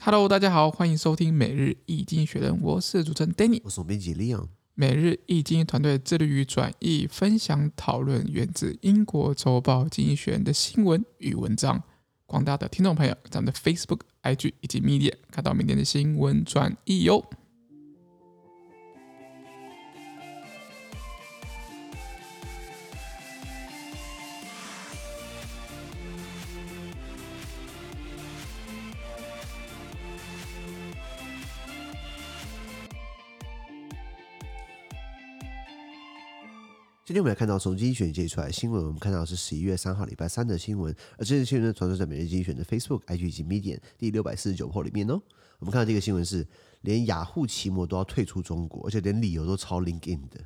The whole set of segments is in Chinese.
Hello，大家好，欢迎收听每日易经济学人，我是主持人 Danny，我是编辑 Leon。每日易经济团队致力于转译、分享、讨论源自英国周报经济学人的新闻与文章。广大的听众朋友，咱们的 Facebook、IG 以及 Media 看到明天的新闻转译哟。今天我们来看到从经济学人截出来的新闻，我们看到是十一月三号礼拜三的新闻，而这些新闻呢，传说在每日经济学人的 Facebook、IG 以及 Medium 第六百四十九号里面哦。我们看到这个新闻是，连雅虎奇摩都要退出中国，而且连理由都超 LinkedIn 的。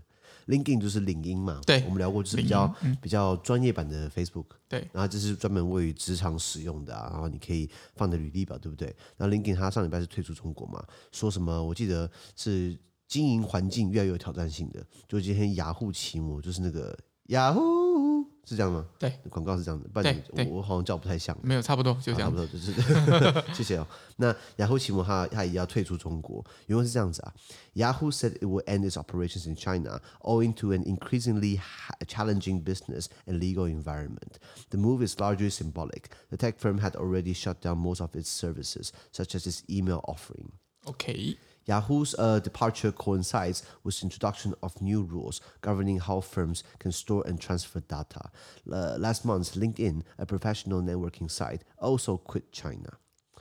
LinkedIn 就是领英嘛，对，我们聊过，就是比较、嗯、比较专业版的 Facebook，对，然后这是专门为于职场使用的啊，然后你可以放在履历表，对不对？然后 LinkedIn 它上礼拜是退出中国嘛，说什么？我记得是。经营环境越来越有挑战性的，就今天雅虎奇摩就是那个雅虎是这样吗？对，广告是这样的，不然我我好像叫不太像。没有，差不多就这样，差不多就是。谢谢哦。那雅虎奇摩它它也要退出中国，原文是这样子啊。Yahoo said it will end its operations in China owing to an increasingly challenging business and legal environment. The move is largely symbolic. The tech firm had already shut down most of its services, such as its email offering. OK。 Yahoo's uh, departure coincides with the introduction of new rules governing how firms can store and transfer data. Uh, last month, LinkedIn, a professional networking site, also quit China.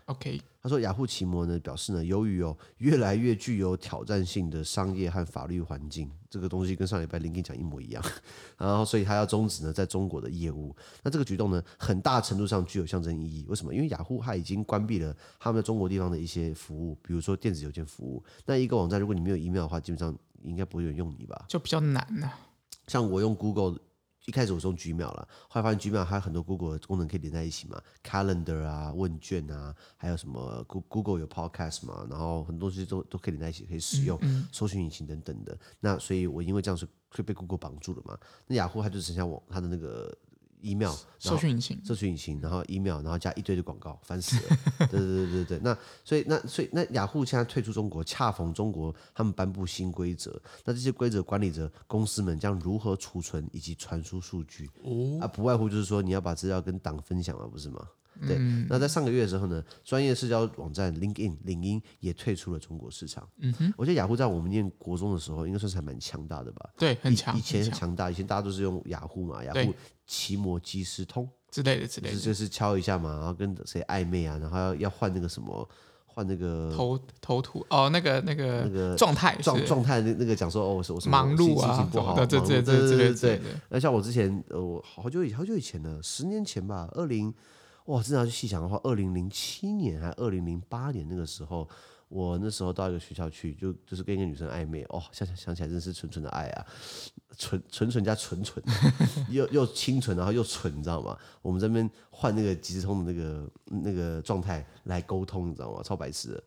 OK，他说雅虎奇摩呢表示呢，由于有越来越具有挑战性的商业和法律环境，这个东西跟上礼拜 LinkedIn 讲一模一样，然后所以他要终止呢在中国的业务。那这个举动呢，很大程度上具有象征意义。为什么？因为雅虎它已经关闭了他们在中国地方的一些服务，比如说电子邮件服务。那一个网站如果你没有 email 的话，基本上应该不会有人用你吧？就比较难呐、啊。像我用 Google。一开始我是用 Gmail 了，后来发现 Gmail 还有很多 Google 的功能可以连在一起嘛，Calendar 啊、问卷啊，还有什么 Google 有 Podcast 嘛，然后很多东西都都可以连在一起，可以使用搜寻引擎等等的。那所以我因为这样是会被 Google 绑住了嘛，那雅虎它就剩下我它的那个。Email 搜寻引擎，搜寻引擎，然后 email，然后加一堆的广告，烦死了。对对对对对，那所以那所以那雅虎现在退出中国，恰逢中国他们颁布新规则，那这些规则管理着公司们将如何储存以及传输数据。哦，啊，不外乎就是说你要把资料跟党分享了，不是吗？对，那在上个月的时候呢，专业社交网站 LinkedIn 领英也退出了中国市场。嗯哼，我觉得雅虎在我们念国中的时候，应该算是还蛮强大的吧？对，很强。以前很强大，以前大家都是用雅虎嘛，雅虎奇摩即时通之类的之类的，就是敲一下嘛，然后跟谁暧昧啊，然后要要换那个什么，换那个头头图哦，那个那个那个状态状状态那那个讲说哦，我什么忙碌啊，心情不好，对对对对对对。那像我之前呃，我好久以好久以前了，十年前吧，二零。哇，真的要去细想的话，二零零七年还二零零八年那个时候，我那时候到一个学校去，就就是跟一个女生暧昧，哦，想想想起来真是纯纯的爱啊，纯纯纯加纯纯，又又清纯，然后又纯，你知道吗？我们这边换那个即时通的那个那个状态来沟通，你知道吗？超白痴的。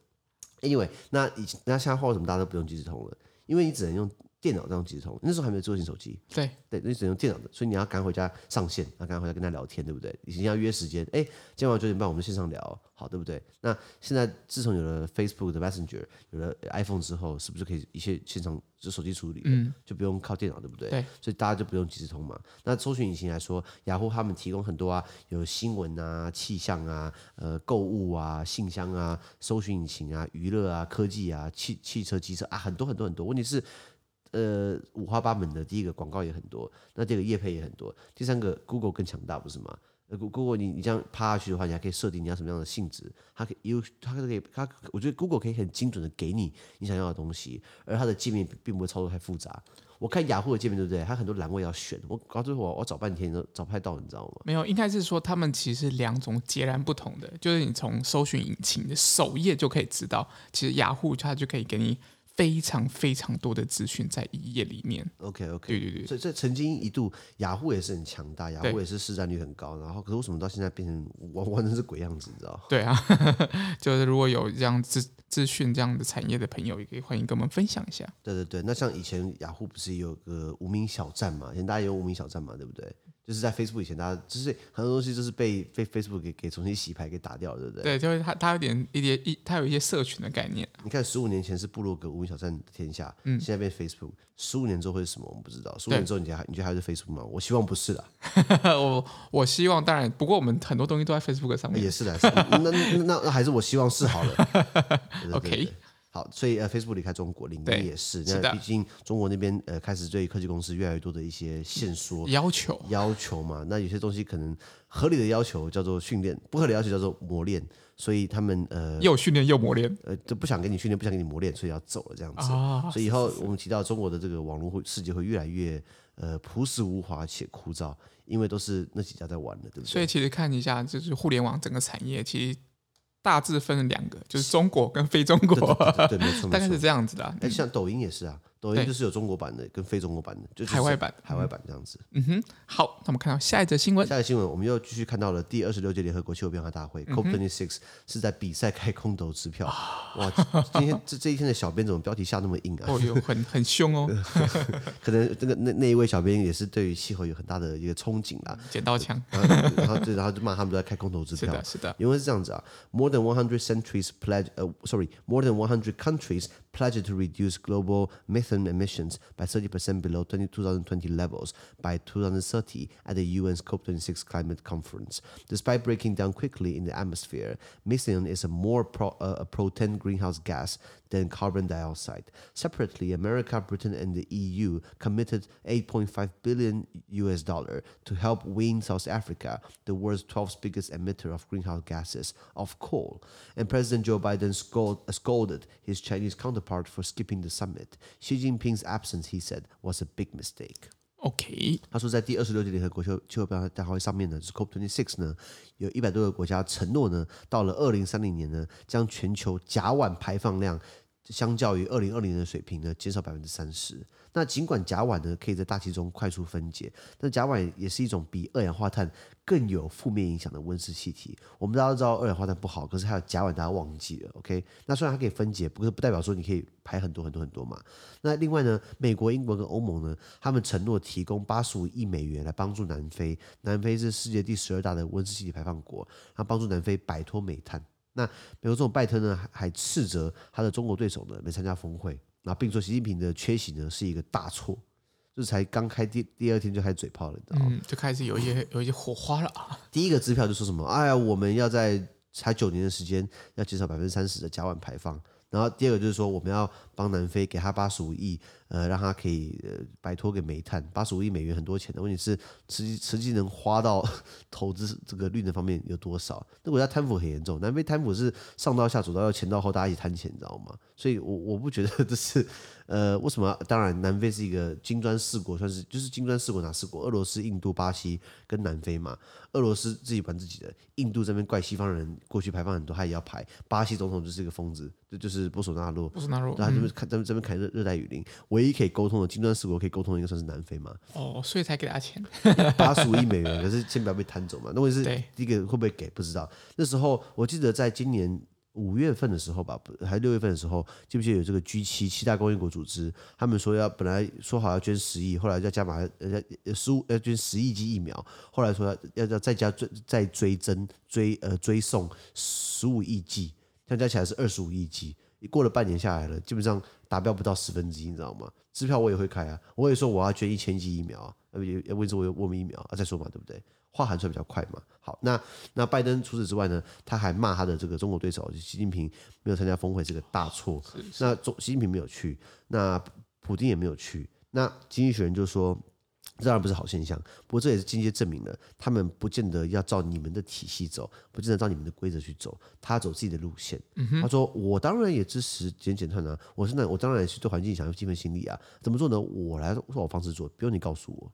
Anyway，那以那现在换什么大家都不用即时通了？因为你只能用。电脑这样即时通，那时候还没有智慧型手机。对对，那只能用电脑的，所以你要赶回家上线，然后赶回家跟他聊天，对不对？已经要约时间，哎，今天晚上九点半我们线上聊，好，对不对？那现在自从有了 Facebook 的 Messenger，有了 iPhone 之后，是不是可以一切线上就手机处理？嗯，就不用靠电脑，对不对？对，所以大家就不用即时通嘛。那搜寻引擎来说，雅虎他们提供很多啊，有新闻啊、气象啊、呃、购物啊、信箱啊、搜寻引擎啊、娱乐啊、科技啊、汽汽车、机车啊，很多很多很多。问题是。呃，五花八门的，第一个广告也很多，那这个业配也很多。第三个，Google 更强大，不是吗？呃，Google 你你这样趴下去的话，你还可以设定你要什么样的性质，它可以有，它可以，它，我觉得 Google 可以很精准的给你你想要的东西，而它的界面并不会操作太复杂。我看雅虎的界面对不对？它很多栏位要选，我搞最后我找半天都找不太到，你知道吗？没有，应该是说他们其实两种截然不同的，就是你从搜寻引擎的首页就可以知道，其实雅虎它就可以给你。非常非常多的资讯在一页里面。OK OK，对对对，所以这曾经一度雅虎也是很强大，雅虎也是市占率很高，然后可是为什么到现在变成完完全是鬼样子，你知道？对啊，就是如果有这样资资讯这样的产业的朋友，也可以欢迎跟我们分享一下。对对对，那像以前雅虎不是有个无名小站嘛？以前大家有无名小站嘛？对不对？就是在 Facebook 以前，大家就是很多东西就是被被 Facebook 给给重新洗牌给打掉，对不对？对，就是它它有点一点一，它有一些社群的概念。你看，十五年前是部落格无名小站天下，嗯，现在变 Facebook，十五年之后会是什么？我们不知道。十五年之后，你觉得还你觉得还是 Facebook 吗？我希望不是啦。我我希望，当然，不过我们很多东西都在 Facebook 上面。也是的，那那那，那还是我希望是好了。对对对 OK。好，所以呃，Facebook 离开中国，领英也是，那毕竟中国那边呃开始对科技公司越来越多的一些限缩要求要求嘛，那有些东西可能合理的要求叫做训练，不合理的要求叫做磨练，所以他们呃又训练又磨练，呃就不想给你训练，不想给你磨练，所以要走了这样子。哦、所以以后我们提到中国的这个网络会世界会越来越呃朴实无华且枯燥，因为都是那几家在玩的，对不对？所以其实看一下就是互联网整个产业，其实。大致分了两个，就是中国跟非中国，对，对，对，对，没错，大概是这样子的、啊。哎，像抖音也是啊。抖音就是有中国版的跟非中国版的，就是海外版，海外版这样子。嗯哼，好，那我们看到下一则新闻。下一则新闻，我们又继续看到了第二十六届联合国气候变化大会 （COP26） 是在比赛开空头支票。哇，今天这这一天的小编怎么标题下那么硬啊？哦，哟很很凶哦。可能这个那那一位小编也是对于气候有很大的一个憧憬啊。剪刀枪。然后对，然后就骂他们都在开空头支票。是的，是的。因为是这样子啊，More than one hundred centuries pledge，呃，sorry，more than one hundred countries pledge to reduce global methane emissions by 30% below 2020 levels by 2030 at the UN's COP26 climate conference. Despite breaking down quickly in the atmosphere, methane is a more pro, uh, a potent greenhouse gas than carbon dioxide. Separately, America, Britain, and the EU committed 8.5 billion US dollar to help wean South Africa, the world's 12th biggest emitter of greenhouse gases, off coal. And President Joe Biden scold, scolded his Chinese counterpart for skipping the summit. Xi Jinping's absence, he said, was a big mistake. OK，他说，在第二十六届联合国气候气候变化大会上面呢，就是 COP26 呢，有一百多个国家承诺呢，到了二零三零年呢，将全球甲烷排放量。相较于二零二零年的水平呢，减少百分之三十。那尽管甲烷呢可以在大气中快速分解，但甲烷也是一种比二氧化碳更有负面影响的温室气体。我们大家都知道二氧化碳不好，可是还有甲烷，大家忘记了。OK，那虽然它可以分解，不过不代表说你可以排很多很多很多嘛。那另外呢，美国、英国跟欧盟呢，他们承诺提供八十五亿美元来帮助南非。南非是世界第十二大的温室气体排放国，然后帮助南非摆脱煤炭。那美国总统拜登呢，还斥责他的中国对手呢没参加峰会，那并说习近平的缺席呢是一个大错，就是才刚开第第二天就开始嘴炮了，你知道吗？嗯，就开始有一些有一些火花了啊。第一个支票就说什么？哎呀，我们要在才九年的时间要减少百分之三十的甲烷排放。然后第二个就是说，我们要帮南非给他八十五亿，呃，让他可以呃摆脱给煤炭。八十五亿美元很多钱的问题是，实际实际能花到 投资这个绿能方面有多少？那国家贪腐很严重，南非贪腐是上到下左到右前到后，大家一起贪钱，你知道吗？所以我我不觉得这是。呃，为什么？当然，南非是一个金砖四国，算是就是金砖四国哪四国？俄罗斯、印度、巴西跟南非嘛。俄罗斯自己管自己的，印度这边怪西方人过去排放很多，他也要排。巴西总统就是一个疯子，这就是波索纳洛。波索纳洛，然后这边看这边这边砍热热带雨林，唯一可以沟通的金砖四国可以沟通的，应该算是南非嘛。哦，所以才给他钱，八十五亿美元，可是先不要被贪走嘛。那问题是第一个会不会给？不知道。那时候我记得在今年。五月份的时候吧，还是六月份的时候，记不记得有这个 G 七七大工业国组织？他们说要本来说好要捐十亿，后来要加码，呃，十五要捐十亿剂疫苗，后来说要要再加追再追增追呃追送十五亿剂，这样加起来是二十五亿剂。过了半年下来了，基本上达标不到十分之一，你知道吗？支票我也会开啊，我也说我要捐一千剂疫苗啊，要不要问说我有我们疫苗啊，再说嘛，对不对？话喊出来比较快嘛。好，那那拜登除此之外呢，他还骂他的这个中国对手习近平没有参加峰会，这个大错。那中习近平没有去，那普京也没有去。那经济学人就说，这当然不是好现象。不过这也是间接证明了，他们不见得要照你们的体系走，不见得照你们的规则去走，他走自己的路线。嗯、他说：“我当然也支持减减碳啊，我现在我当然也是对环境想要尽份心力啊。怎么做呢？我来说我方式做，不用你告诉我。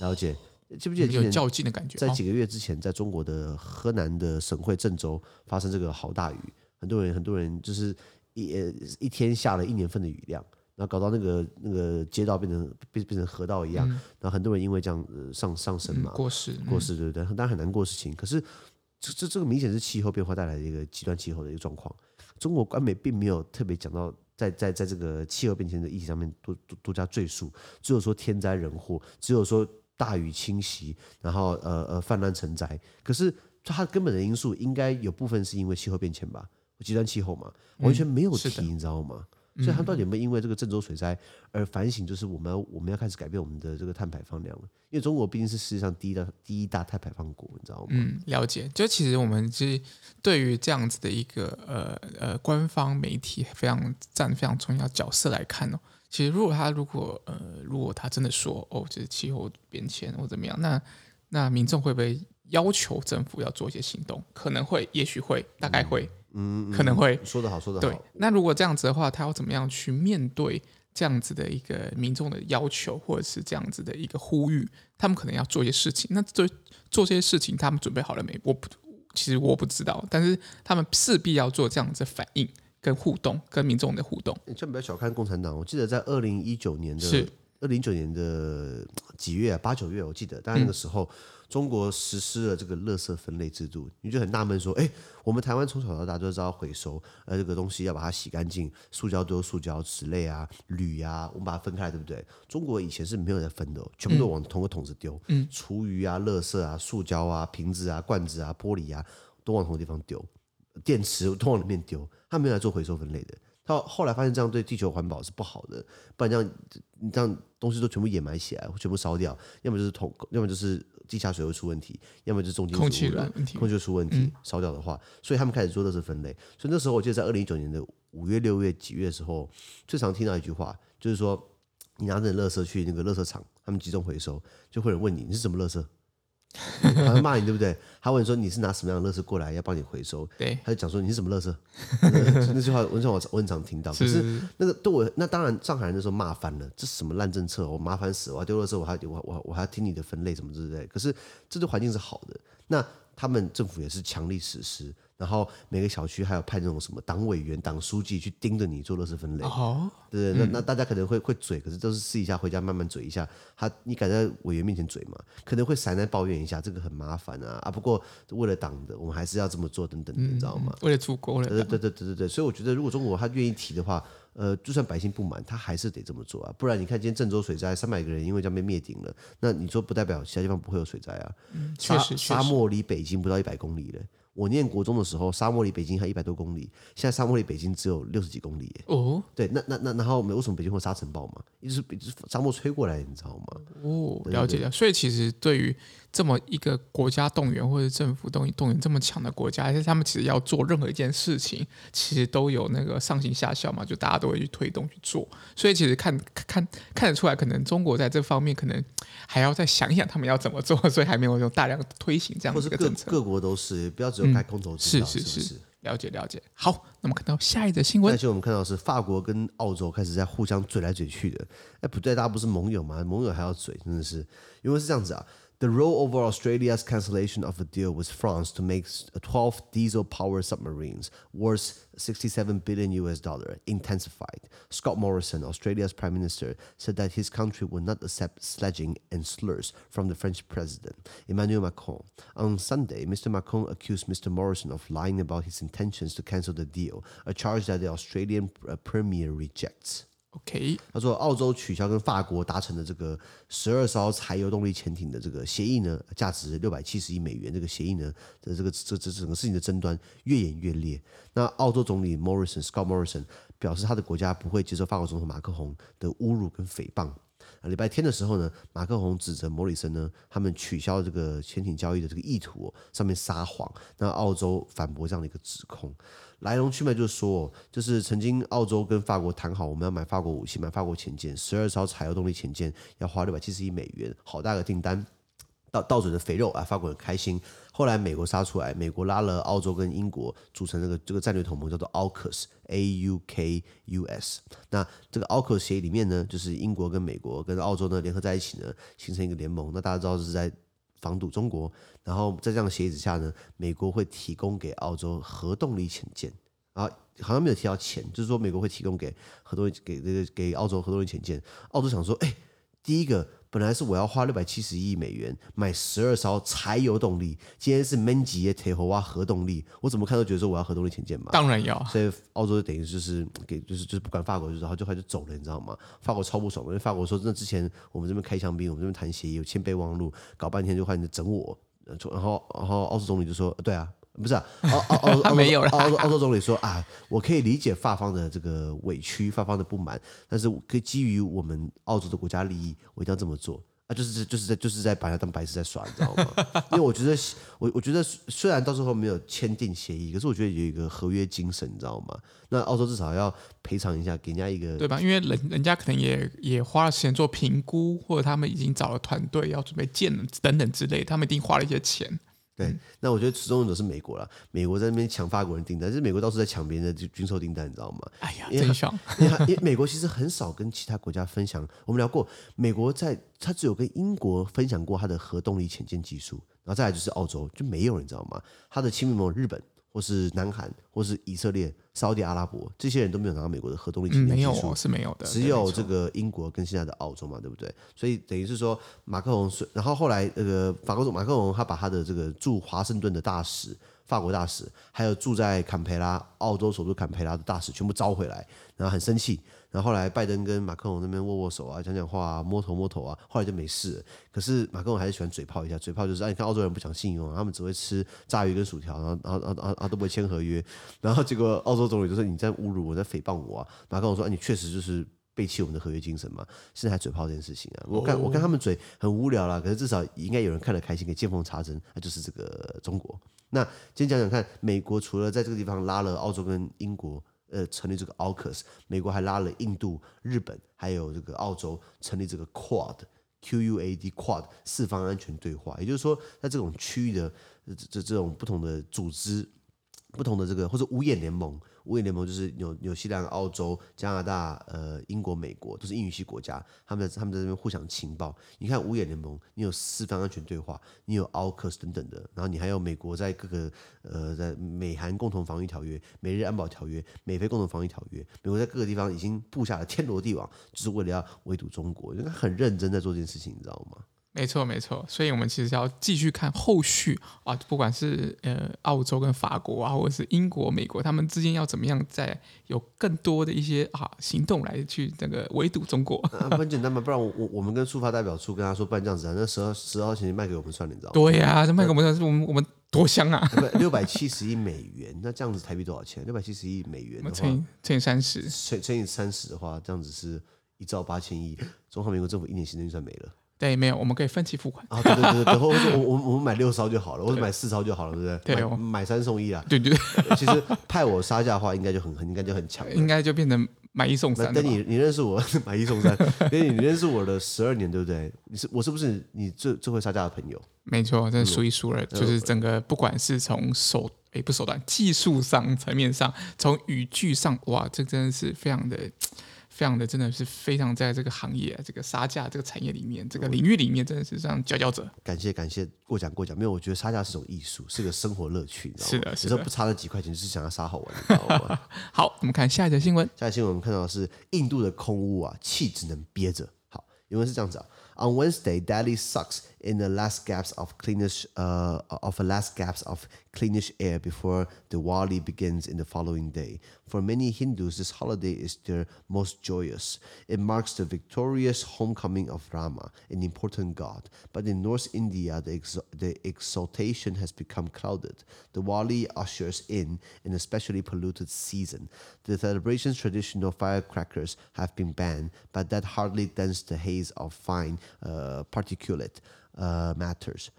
了解。”记不记得有较劲的感觉？在几个月之前，在中国的河南的省会郑州发生这个好大雨，很多人很多人就是一一天下了一年份的雨量，然后搞到那个那个街道变成变变成河道一样，然后很多人因为这样呃上上升嘛，过世过世，对不对？当然很难过的事情。可是这这这个明显是气候变化带来的一个极端气候的一个状况。中国官媒并没有特别讲到在在在这个气候变迁的议题上面多多多加赘述，只有说天灾人祸，只有说。大雨侵袭，然后呃呃泛滥成灾。可是它根本的因素应该有部分是因为气候变迁吧，极端气候嘛，完全没有提，嗯、你知道吗？所以他到底有没有因为这个郑州水灾而反省？就是我们要我们要开始改变我们的这个碳排放量了。因为中国毕竟是世界上第一大第一大碳排放国，你知道吗？嗯，了解。就其实我们是对于这样子的一个呃呃官方媒体非常占非常重要角色来看哦。其实如果他如果呃如果他真的说哦，就是气候变迁或怎么样，那那民众会不会要求政府要做一些行动？可能会，也许会，大概会。嗯嗯，可能会说得好，说得好。对，那如果这样子的话，他要怎么样去面对这样子的一个民众的要求，或者是这样子的一个呼吁？他们可能要做一些事情。那做做这些事情，他们准备好了没？我不，其实我不知道。但是他们势必要做这样子反应跟互动，跟民众的互动。你千万不要小看共产党。我记得在二零一九年的是二零一九年的几月啊？八九月，我记得，但那个时候。嗯中国实施了这个垃圾分类制度，你就很纳闷说，哎，我们台湾从小到大都知道回收，呃，这个东西要把它洗干净，塑胶丢塑胶，纸类啊、铝啊，我们把它分开来，对不对？中国以前是没有在分的，全部都往同个桶子丢，嗯，厨余啊、垃圾啊、塑胶啊、瓶子啊、罐子啊、玻璃啊，都往同个地方丢，电池都往里面丢，他没有来做回收分类的。他后来发现这样对地球环保是不好的，不然这样你这样东西都全部掩埋起来，全部烧掉，要么就是桶，要么就是。地下水会出问题，要么就是重金属空气问题，空气出问题，嗯、烧掉的话，所以他们开始做垃圾分类。所以那时候我记得在二零一九年的五月、六月、几月的时候，最常听到一句话，就是说你拿着垃圾去那个垃圾场，他们集中回收，就会有人问你你是什么垃圾。他会骂你对不对？他问说你是拿什么样的垃圾过来要帮你回收？对，他就讲说你是什么垃圾？那句话我我我很常听到。可是那个对我那当然上海人那时候骂翻了，这是什么烂政策？我麻烦死了，我要丢垃圾，我还我我我还要听你的分类什么之类。可是这对环境是好的，那他们政府也是强力实施。然后每个小区还有派那种什么党委员、党书记去盯着你做垃圾分类，哦、对对？那、嗯、那大家可能会会嘴，可是都是试一下回家慢慢嘴一下。他你敢在委员面前嘴吗？可能会闪来抱怨一下，这个很麻烦啊啊！不过为了党的，我们还是要这么做，等等的，你知道吗？为了祖国，对对对对对对。所以我觉得，如果中国他愿意提的话，呃，就算百姓不满，他还是得这么做啊。不然你看今天郑州水灾，三百个人因为这样被灭顶了，那你说不代表其他地方不会有水灾啊？嗯、沙，沙漠离北京不到一百公里嘞。我念国中的时候，沙漠离北京还一百多公里，现在沙漠离北京只有六十几公里耶。哦，对，那那那然后为什么北京会沙尘暴嘛？一直是就是沙漠吹过来，你知道吗？哦，了解了。所以其实对于这么一个国家动员或者政府动员动员这么强的国家，而且他们其实要做任何一件事情，其实都有那个上行下效嘛，就大家都会去推动去做。所以其实看 看看得出来，可能中国在这方面可能还要再想一想他们要怎么做，所以还没有用大量推行这样子的政策。各各国都是，不要只有开空头支票，是是是，了解了解。好，那么看到下一则新闻，而且我们看到是法国跟澳洲开始在互相嘴来嘴去的。哎，不对，大家不是盟友吗？盟友还要嘴，真的是，因为是这样子啊。The role over Australia's cancellation of a deal with France to make uh, 12 diesel-powered submarines worth 67 billion US intensified. Scott Morrison, Australia's prime minister, said that his country would not accept sledging and slurs from the French president, Emmanuel Macron. On Sunday, Mr. Macron accused Mr. Morrison of lying about his intentions to cancel the deal, a charge that the Australian uh, premier rejects. OK，他说澳洲取消跟法国达成的这个十二艘柴油动力潜艇的这个协议呢，价值六百七十亿美元。这个协议呢这这个这这整个事情的争端越演越烈。那澳洲总理 Morrison Scott Morrison 表示，他的国家不会接受法国总统马克宏的侮辱跟诽谤。礼拜天的时候呢，马克宏指责莫里森呢，他们取消这个潜艇交易的这个意图、哦、上面撒谎。那澳洲反驳这样的一个指控。来龙去脉就是说，就是曾经澳洲跟法国谈好，我们要买法国武器，买法国潜舰，十二艘柴油动力潜舰要花六百七十亿美元，好大个订单，到到嘴的肥肉啊，法国很开心。后来美国杀出来，美国拉了澳洲跟英国组成这个这个战略同盟，叫做 AUKUS，A U K U S。那这个 AUKUS 协议里面呢，就是英国跟美国跟澳洲呢联合在一起呢，形成一个联盟。那大家知道是在。防堵中国，然后在这样的协议之下呢，美国会提供给澳洲核动力潜舰啊，好像没有提到钱，就是说美国会提供给核动力给这个给澳洲核动力潜舰。澳洲想说，哎，第一个本来是我要花六百七十亿美元买十二艘柴油动力，今天是闷吉耶铁火蛙核动力，我怎么看都觉得说我要核动力潜舰嘛。当然要。所以澳洲就等于就是给就是就是不管法国，就是然后就快就走了，你知道吗？法国超不爽，因为法国说真的，之前我们这边开香槟，我们这边谈协议，有签备忘录，搞半天就换你整我，然后然后澳洲总理就说，对啊。不是啊，澳澳澳澳洲澳洲澳洲总理说啊，我可以理解法方的这个委屈，法方的不满，但是可以基于我们澳洲的国家利益，我一定要这么做啊！就是就是在就是在把他当白痴在耍，你知道吗？因为我觉得我我觉得虽然到最后没有签订协议，可是我觉得有一个合约精神，你知道吗？那澳洲至少要赔偿一下，给人家一个对吧？因为人人家可能也也花了时间做评估，或者他们已经找了团队要准备建等等之类，他们一定花了一些钱。对，那我觉得始终都是美国了。美国在那边抢法国人订单，就是美国到处在抢别人的军售订单，你知道吗？哎呀，因为真爽！因为因为美国其实很少跟其他国家分享。我们聊过，美国在他只有跟英国分享过他的核动力潜舰技术，然后再来就是澳洲就没有，你知道吗？他的亲密盟友日本。或是南韩，或是以色列、沙乌地阿拉伯，这些人都没有拿到美国的核动力技术，没有是没有的，只有这个英国跟现在的澳洲嘛，对不对？所以等于是说，马克龙，然后后来那个法国总马克龙，他把他的这个驻华盛顿的大使、法国大使，还有住在坎培拉、澳洲首都坎培拉的大使全部招回来，然后很生气。然后后来拜登跟马克龙那边握握手啊，讲讲话啊，摸头摸头啊，后来就没事了。可是马克龙还是喜欢嘴炮一下，嘴炮就是啊，你看澳洲人不讲信用，他们只会吃炸鱼跟薯条，然后然后然后然后都不会签合约。然后结果澳洲总理就说你在侮辱我，在诽谤我啊。马克龙说啊，你确实就是背弃我们的合约精神嘛。现在还嘴炮这件事情啊，我看我看他们嘴很无聊啦，可是至少应该有人看得开心，可以见缝插针，那就是这个中国。那今天讲讲看，美国除了在这个地方拉了澳洲跟英国。呃，成立这个 AUKUS，美国还拉了印度、日本，还有这个澳洲，成立这个 QUAD，Q U A D QUAD 四方安全对话。也就是说，在这种区域的这这这种不同的组织，不同的这个或者五眼联盟。五眼联盟就是纽纽西兰、澳洲、加拿大、呃英国、美国，都是英语系国家，他们在他们在这边互相情报。你看五眼联盟，你有四方安全对话，你有 AUKUS 等等的，然后你还有美国在各个呃在美韩共同防御条约、美日安保条约、美菲共同防御条约，美国在各个地方已经布下了天罗地网，就是为了要围堵中国，应该很认真在做这件事情，你知道吗？没错，没错，所以我们其实要继续看后续啊，不管是呃澳洲跟法国啊，或者是英国、美国，他们之间要怎么样再有更多的一些啊行动来去那个围堵中国。啊、很 简单嘛，不然我我们跟驻法代表处跟他说，不然这样子啊，那十二十二号钱卖给我们算了，你知道吗？对呀、啊，这卖给我们算，是我们我们多香啊！六百七十亿美元，那这样子台币多少钱？六百七十亿美元的话，乘以乘以三十，乘乘以三十的话，这样子是一兆八千亿，中华民国政府一年行政预算没了。对，没有，我们可以分期付款啊，对对对对，或者我我我们买六艘就好了，或者买四艘就好了，对不对？对，买，买三送一啊。对对对，其实派我杀价的话，应该就很很应该就很强，应该就变成 买一送三。等你你认识我买一送三，因为你认识我的十二年，对不对？你是我是不是你最最会杀价的朋友？没错，真的数一数二，就是整个不管是从手诶不手段，技术上层面上，从语句上，哇，这真的是非常的。非常的，真的是非常在这个行业、这个杀价这个产业里面，这个领域里面，真的是这样佼佼者。感谢感谢，过奖过奖。没有，我觉得杀价是种艺术，是个生活乐趣？是的，是的。有时候不差那几块钱，就是想要杀好玩，你知道吗？好，我们看下一则新闻。下一则新闻我们看到的是印度的空屋啊，气只能憋着。好，原文是这样子啊。On Wednesday, Delhi sucks in the last gaps of cleanish, uh, of a last gasps of cleanish air before Diwali begins in the following day. For many Hindus, this holiday is their most joyous. It marks the victorious homecoming of Rama, an important god. But in North India, the, ex- the exaltation has become clouded. Diwali ushers in an especially polluted season. The celebration's traditional firecrackers have been banned, but that hardly dents the haze of fine uh, particulate matters.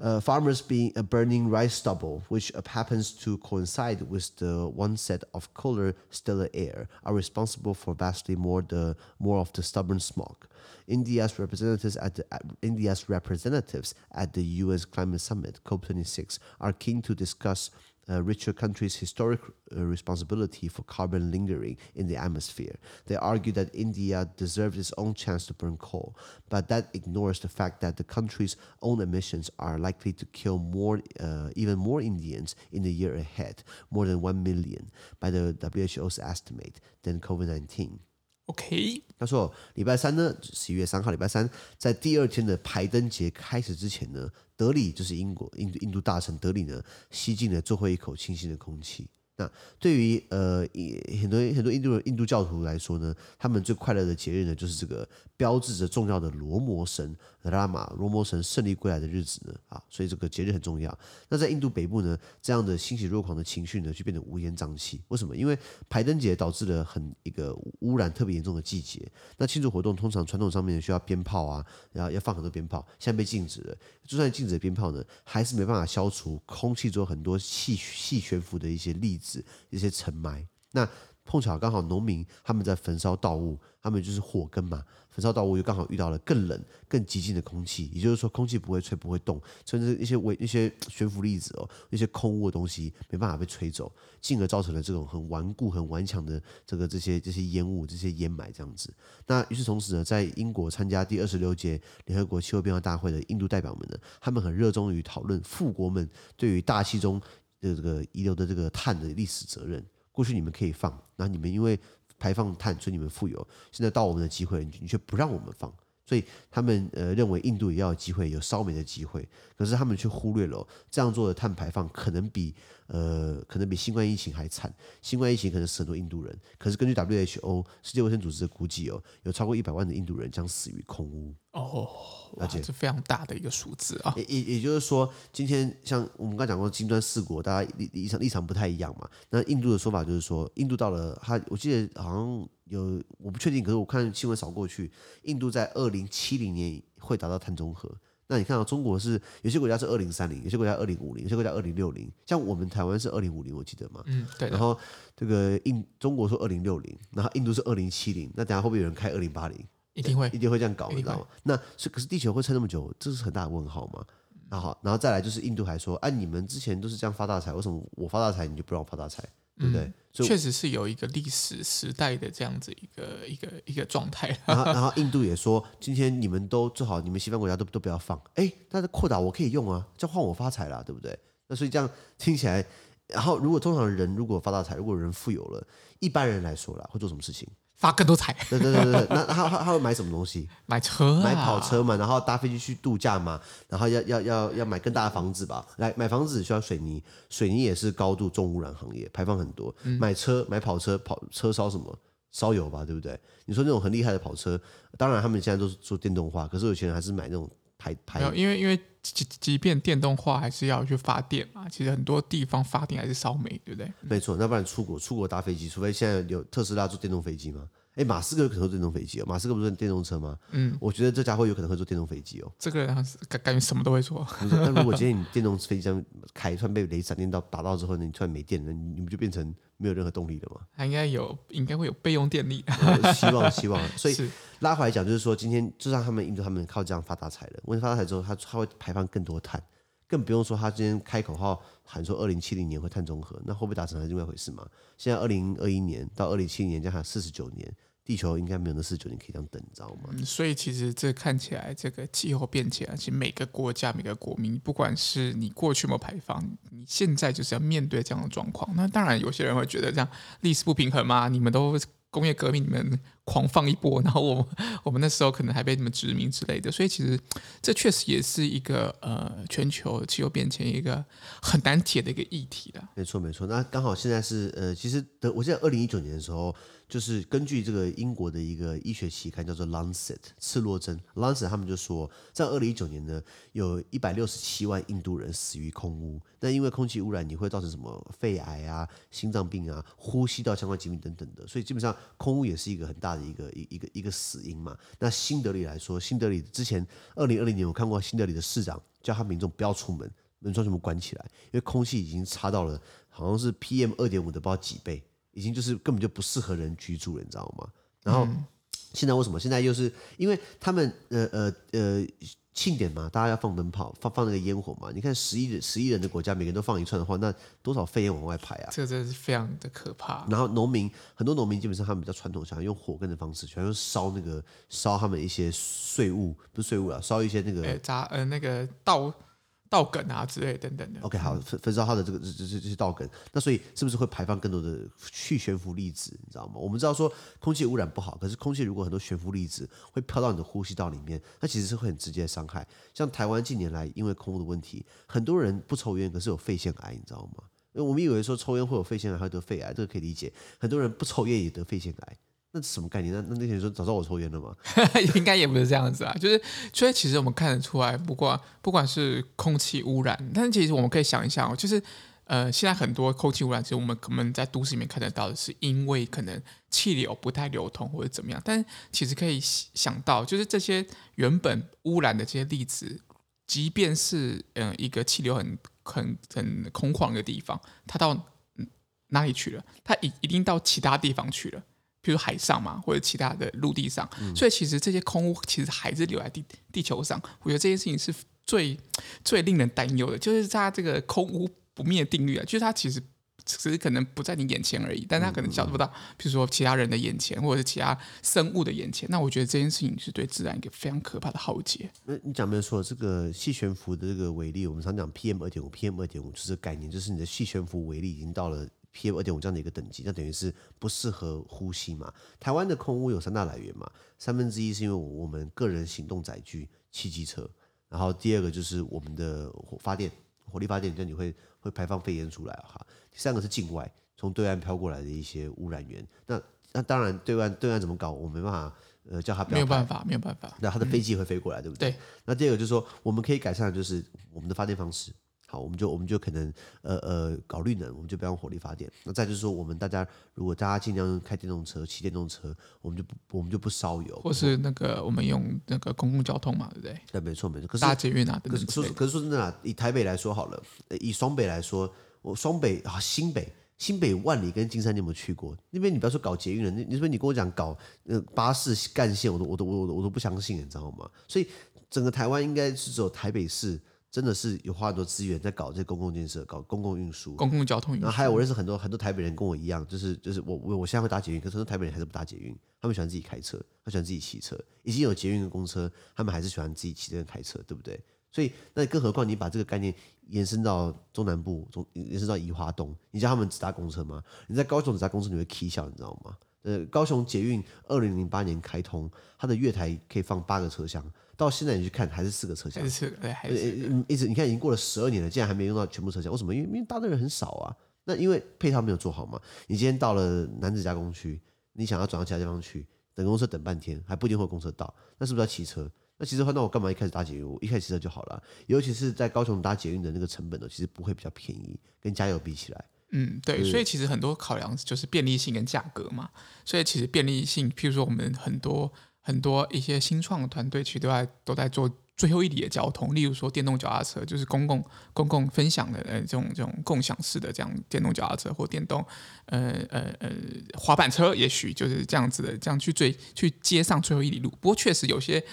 Uh, farmers being uh, burning rice stubble, which uh, happens to coincide with the one set of cooler stellar air, are responsible for vastly more the more of the stubborn smog. India's representatives at the, India's representatives at the UN's climate summit COP26 are keen to discuss a richer countries' historic uh, responsibility for carbon lingering in the atmosphere. They argue that India deserves its own chance to burn coal, but that ignores the fact that the country's own emissions are likely to kill more, uh, even more Indians in the year ahead, more than 1 million by the WHO's estimate, than COVID 19. OK，他说礼拜三呢，十一月三号礼拜三，在第二天的排灯节开始之前呢，德里就是英国印度印度大城德里呢，吸进了最后一口清新的空气。那对于呃很多很多印度印度教徒来说呢，他们最快乐的节日呢，就是这个标志着重要的罗摩神拉玛罗摩神胜利归来的日子呢啊，所以这个节日很重要。那在印度北部呢，这样的欣喜若狂的情绪呢，就变得乌烟瘴气。为什么？因为排灯节导致了很一个污染特别严重的季节。那庆祝活动通常传统上面需要鞭炮啊，然后要放很多鞭炮，现在被禁止了。就算禁止鞭炮呢，还是没办法消除空气中很多细细悬浮的一些粒子。一些尘霾，那碰巧刚好农民他们在焚烧稻物，他们就是火根嘛，焚烧稻物又刚好遇到了更冷、更寂静的空气，也就是说空气不会吹、不会动，甚至一些微、一些悬浮粒子哦，一些空污的东西没办法被吹走，进而造成了这种很顽固、很顽强的这个这些这些烟雾、这些烟霾这样子。那与此同时呢，在英国参加第二十六届联合国气候变化大会的印度代表们呢，他们很热衷于讨论富国们对于大气中。这个这个遗留的这个碳的历史责任，过去你们可以放，那你们因为排放碳，所以你们富有，现在到我们的机会，你却不让我们放。所以他们呃认为印度也要有机会有烧煤的机会，可是他们却忽略了这样做的碳排放可能比呃可能比新冠疫情还惨。新冠疫情可能死很多印度人，可是根据 WHO 世界卫生组织的估计哦，有超过一百万的印度人将死于空屋。哦，而且是非常大的一个数字啊。也也也就是说，今天像我们刚才讲过金砖四国，大家立立场立场不太一样嘛。那印度的说法就是说，印度到了他，我记得好像。有我不确定，可是我看新闻扫过去，印度在二零七零年会达到碳中和。那你看到中国是有些国家是二零三零，有些国家二零五零，有些国家二零六零。像我们台湾是二零五零，我记得嘛。嗯，对。然后这个印中国说二零六零，然后印度是二零七零。那等下会不会有人开二零八零？一定会，一定会这样搞，你知道吗？那是可是地球会撑那么久，这是很大的问号嘛。那好，然后再来就是印度还说，哎、啊，你们之前都是这样发大财，为什么我发大财你就不让我发大财？对不对？嗯、确实是有一个历史时代的这样子一个一个一个状态。然后，然后印度也说，今天你们都最好，你们西方国家都都不要放。哎，它的扩大我可以用啊，这样换我发财了，对不对？那所以这样听起来，然后如果通常人如果发大财，如果人富有了，一般人来说啦，会做什么事情？发更多财，对对对对，那他他他会买什么东西？买车、啊，买跑车嘛，然后搭飞机去度假嘛，然后要要要要买更大的房子吧？来买房子需要水泥，水泥也是高度重污染行业，排放很多。嗯、买车买跑车，跑车烧什么？烧油吧，对不对？你说那种很厉害的跑车，当然他们现在都是做电动化，可是有钱人还是买那种。排排，因为因为即即便电动化，还是要去发电嘛。其实很多地方发电还是烧煤，对不对？没错，那不然出国出国搭飞机，除非现在有特斯拉做电动飞机吗？哎，马斯克有可能会做电动飞机哦。马斯克不是电动车吗？嗯，我觉得这家伙有可能会坐电动飞机哦。这个人感感觉什么都会做。那如果今天你电动飞机这样开，突然被雷闪电到打到之后呢，你突然没电了，你你们就变成没有任何动力了吗？他应该有，应该会有备用电力。希望希望，所以拉回来讲，就是说今天就让他们印度他们靠这样发大财了。问题发大财之后，他他会排放更多碳，更不用说他今天开口号喊说二零七零年会碳中和，那会不会达成还是另外一回事嘛？现在二零二一年到二零七零年，将还有四十九年。地球应该没有那四九年可以这样等，你知道吗？嗯，所以其实这看起来，这个气候变迁，其实每个国家、每个国民，不管是你过去有没有排放，你现在就是要面对这样的状况。那当然，有些人会觉得这样历史不平衡嘛，你们都工业革命，你们狂放一波，然后我们我们那时候可能还被你们殖民之类的。所以其实这确实也是一个呃全球气候变迁一个很难解的一个议题的。没错，没错。那刚好现在是呃，其实的，我记得二零一九年的时候。就是根据这个英国的一个医学期刊叫做《Lancet》刺胳针，《Lancet》他们就说，在二零一九年呢，有一百六十七万印度人死于空污。那因为空气污染，你会造成什么肺癌啊、心脏病啊、呼吸道相关疾病等等的。所以基本上空污也是一个很大的一个一一个一个死因嘛。那新德里来说，新德里之前二零二零年我看过新德里的市长叫他民众不要出门，门窗全部关起来，因为空气已经差到了好像是 PM 二点五的不知道几倍。已经就是根本就不适合人居住了，你知道吗？然后现在为什么？现在又是因为他们呃呃呃庆典嘛，大家要放灯泡，放放那个烟火嘛。你看十亿人十亿人的国家，每个人都放一串的话，那多少废烟往外排啊？这个真的是非常的可怕。然后农民很多农民基本上他们比较传统，想要用火耕的方式，全都烧那个烧他们一些税物，不是税物啊，烧一些那个杂呃那个稻。稻梗啊之类等等的。OK，好，焚焚烧它的这个这这这些稻梗，那所以是不是会排放更多的去悬浮粒子？你知道吗？我们知道说空气污染不好，可是空气如果很多悬浮粒子会飘到你的呼吸道里面，那其实是会很直接的伤害。像台湾近年来因为空污的问题，很多人不抽烟，可是有肺腺癌，你知道吗？我们以为说抽烟会有肺腺癌，还会得肺癌，这个可以理解。很多人不抽烟也得肺腺癌。那是什么概念？那那那些人说早知道我抽烟了吗？应该也不是这样子啊，就是所以其实我们看得出来，不管不管是空气污染，但是其实我们可以想一想哦，就是呃，现在很多空气污染，其实我们可能在都市里面看得到的是因为可能气流不太流通或者怎么样，但其实可以想到，就是这些原本污染的这些粒子，即便是嗯、一个气流很很很空旷的地方，它到哪里去了？它一一定到其他地方去了。比如海上嘛，或者其他的陆地上，嗯、所以其实这些空污其实还是留在地地球上。我觉得这件事情是最最令人担忧的，就是它这个空污不灭定律啊，就是它其实只是可能不在你眼前而已，但它可能晓得不到，比如说其他人的眼前，或者是其他生物的眼前。那我觉得这件事情是对自然一个非常可怕的浩劫。那你讲没有错，这个细悬浮的这个微粒，我们常讲 PM 二点五，PM 二点五就是概念，就是你的细悬浮微粒已经到了。PM 二点五这样的一个等级，那等于是不适合呼吸嘛。台湾的空污有三大来源嘛，三分之一是因为我们个人行动载具汽机车，然后第二个就是我们的火发电，火力发电，就你会会排放废烟出来哈。第三个是境外从对岸飘过来的一些污染源。那那当然对岸对岸怎么搞，我没办法呃叫他。没有办法，没有办法。那他的飞机会飞过来，嗯、对不对？对。那第二个就是说，我们可以改善的就是我们的发电方式。好，我们就我们就可能呃呃搞绿能，我们就不要用火力发电。那再就是说，我们大家如果大家尽量用开电动车、骑电动车，我们就不我们就不烧油，或是那个我们用那个公共交通嘛，对不对？对，没错没错。可是大捷运啊，可是说可是说真的啊，以台北来说好了，以双北来说，我双北啊新北新北万里跟金山，你有没有去过？那边你不要说搞捷运了，你你说你跟我讲搞呃巴士干线，我都我都我都我都不相信，你知道吗？所以整个台湾应该是只有台北市。真的是有花很多资源在搞这些公共建设，搞公共运输、公共交通运输。然后还有我认识很多很多台北人跟我一样，就是就是我我我现在会搭捷运，可是很多台北人还是不搭捷运，他们喜欢自己开车，他喜欢自己骑车。已经有捷运跟公车，他们还是喜欢自己骑车跟开车，对不对？所以那更何况你把这个概念延伸到中南部，中延伸到宜花东，你叫他们只搭公车吗？你在高雄只搭公车你会气笑，你知道吗？呃，高雄捷运二零零八年开通，它的月台可以放八个车厢。到现在你去看还是四个车厢，还是四个，对，还是一直你看已经过了十二年了，竟然还没用到全部车厢，为什么？因为因为搭的人很少啊。那因为配套没有做好嘛。你今天到了男子加工区，你想要转到其他地方去，等公车等半天，还不一定会公车到，那是不是要骑车？那其实话，那我干嘛一开始搭捷运？我一开始骑车就好了。尤其是在高雄搭捷运的那个成本呢，其实不会比较便宜，跟加油比起来。嗯，对，所以其实很多考量就是便利性跟价格嘛。所以其实便利性，譬如说我们很多。很多一些新创的团队其实都在都在做最后一里的交通，例如说电动脚踏车，就是公共公共分享的呃这种这种共享式的这样电动脚踏车或电动呃呃呃滑板车，也许就是这样子的，这样去追去接上最后一里路。不过确实有些。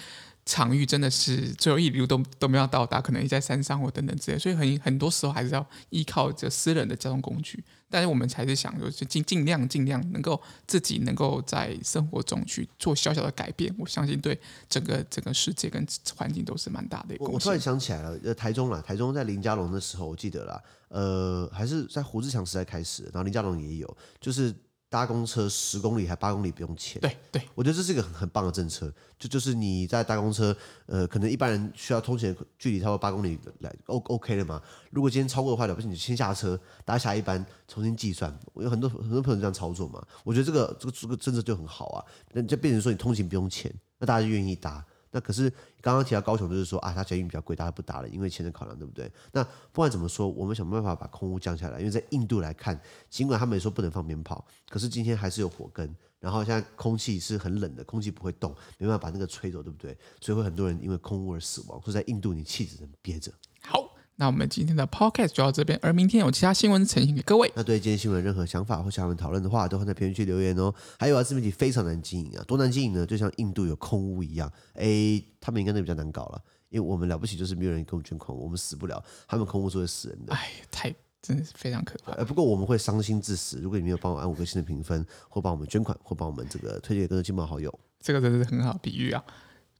场域真的是最后一里路都都没有到达，可能也在山上或等等之类，所以很很多时候还是要依靠着私人的交通工具。但是我们还是想，就是尽尽量尽量能够自己能够在生活中去做小小的改变。我相信对整个整个世界跟环境都是蛮大的一个。我突然想起来了，呃，台中啦，台中在林佳龙的时候，我记得啦，呃，还是在胡志强时代开始，然后林佳龙也有，就是。搭公车十公里还八公里不用钱，对对，我觉得这是一个很很棒的政策。就就是你在搭公车，呃，可能一般人需要通勤的距离超过八公里来 O OK 了嘛？如果今天超过的话，了不起你先下车搭下一班重新计算。我有很多很多朋友这样操作嘛，我觉得这个这个这个政策就很好啊。那就变成说你通勤不用钱，那大家就愿意搭。那可是刚刚提到高雄，就是说啊，它捷运比较贵，大家不打了，因为钱的考量，对不对？那不管怎么说，我们想办法把空屋降下来。因为在印度来看，尽管他们也说不能放鞭炮，可是今天还是有火根，然后现在空气是很冷的，空气不会动，没办法把那个吹走，对不对？所以会很多人因为空屋而死亡。所以在印度，你气只能憋着。好。那我们今天的 podcast 就到这边，而明天有其他新闻呈现给各位。那对今天新闻任何想法或想要讨论的话，都放在评论区留言哦。还有啊，自媒体非常难经营啊，多难经营呢？就像印度有空屋一样，哎，他们应该都比较难搞了，因为我们了不起就是没有人给我们捐空污，我们死不了，他们空屋是会死人的。哎，太真的是非常可怕。呃，不过我们会伤心至死，如果你没有帮我按五颗星的评分，或帮我们捐款，或帮我们这个推荐给更多亲朋好友，这个真的是很好比喻啊。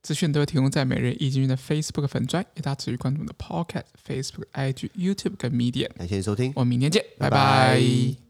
资讯都会提供在每日易经济的 Facebook 粉专，也大家持续关注我们的 Podcast、Facebook、IG、YouTube 跟 Medium。感谢收听，我们明天见，拜拜。拜拜